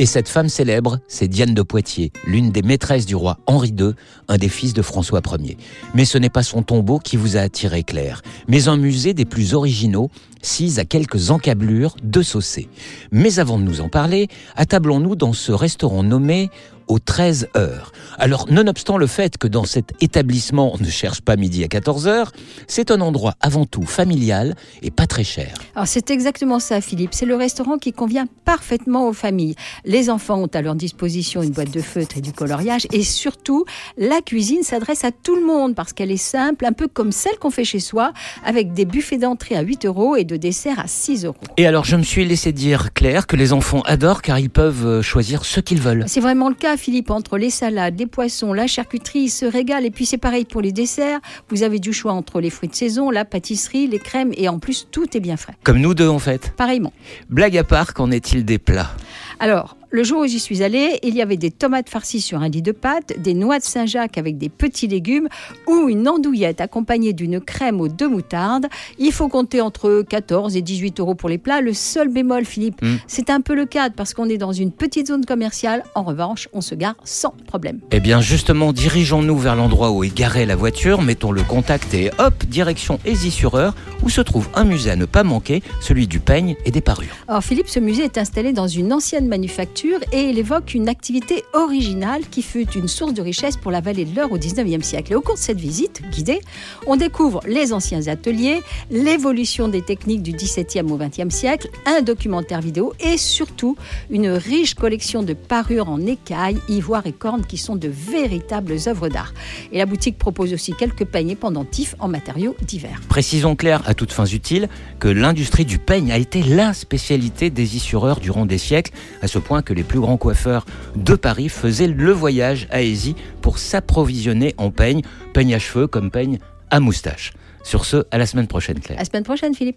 Et cette femme célèbre, c'est Diane de Poitiers, l'une des maîtresses du roi Henri II, un des fils de François Ier. Mais ce n'est pas son tombeau qui vous a attiré Claire, mais un musée des plus originaux, sis à quelques encablures de Saucé. Mais avant de nous en parler, attablons-nous dans ce restaurant nommé aux 13 heures. Alors, nonobstant le fait que dans cet établissement, on ne cherche pas midi à 14 heures, c'est un endroit avant tout familial et pas très cher. Alors, c'est exactement ça, Philippe. C'est le restaurant qui convient parfaitement aux familles. Les enfants ont à leur disposition une boîte de feutre et du coloriage. Et surtout, la cuisine s'adresse à tout le monde parce qu'elle est simple, un peu comme celle qu'on fait chez soi, avec des buffets d'entrée à 8 euros et de dessert à 6 euros. Et alors, je me suis laissé dire, Claire, que les enfants adorent car ils peuvent euh, choisir ce qu'ils veulent. C'est vraiment le cas, Philippe, entre les salades, les poissons, la charcuterie, ils se régalent. Et puis c'est pareil pour les desserts. Vous avez du choix entre les fruits de saison, la pâtisserie, les crèmes et en plus tout est bien frais. Comme nous deux en fait. Pareillement. Blague à part, qu'en est-il des plats? Alors, le jour où j'y suis allée, il y avait des tomates farcies sur un lit de pâte, des noix de Saint-Jacques avec des petits légumes ou une andouillette accompagnée d'une crème aux deux moutardes. Il faut compter entre 14 et 18 euros pour les plats. Le seul bémol, Philippe, Mm. c'est un peu le cadre parce qu'on est dans une petite zone commerciale. En revanche, on se gare sans problème. Eh bien justement, dirigeons-nous vers l'endroit où est garée la voiture, mettons le contact et hop, direction Aisy-sur-Eure, où se trouve un musée à ne pas manquer, celui du peigne et des parures. Alors Philippe, ce musée est installé dans une ancienne manufacture et il évoque une activité originale qui fut une source de richesse pour la vallée de l'Eure au 19e siècle. Et au cours de cette visite guidée, on découvre les anciens ateliers, l'évolution des techniques du 17e au 20e siècle, un documentaire vidéo et surtout une riche collection de parures en écailles, ivoire et cornes qui sont de véritables œuvres d'art. Et la boutique propose aussi quelques paniers pendentifs en matériaux divers. Précisons clair à toutes fins utiles que l'industrie du peigne a été la spécialité d'Aisy-sur-Eure durant des siècles, à ce point que les plus grands coiffeurs de Paris faisaient le voyage à Aisy pour s'approvisionner en peigne, peigne à cheveux comme peigne à moustache. Sur ce, à la semaine prochaine Claire. À la semaine prochaine, Philippe.